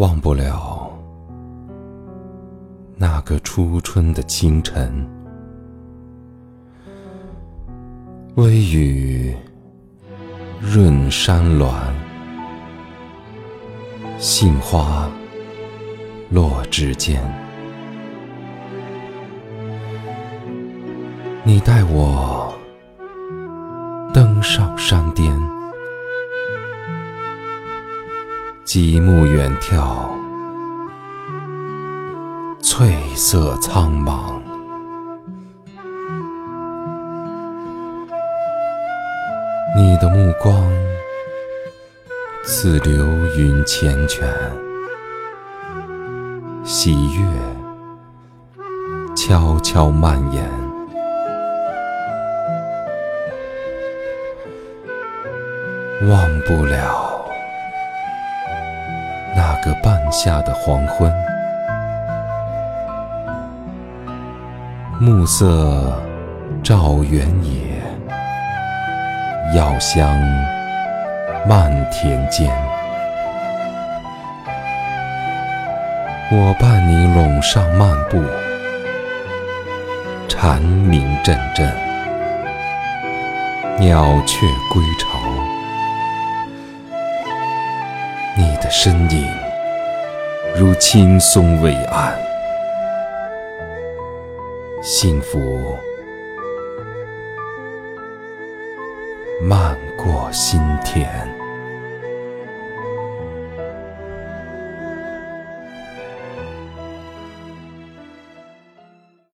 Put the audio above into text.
忘不了那个初春的清晨，微雨润山峦，杏花落指尖。你带我登上山巅，极目远眺，翠色苍茫。你的目光似流云缱绻，喜悦悄悄蔓延。忘不了个半夏的黄昏，暮色照原野，药香漫田间。我伴你垄上漫步，蝉鸣阵阵，鸟雀归巢。你的身影如青松伟岸，幸福漫过心田。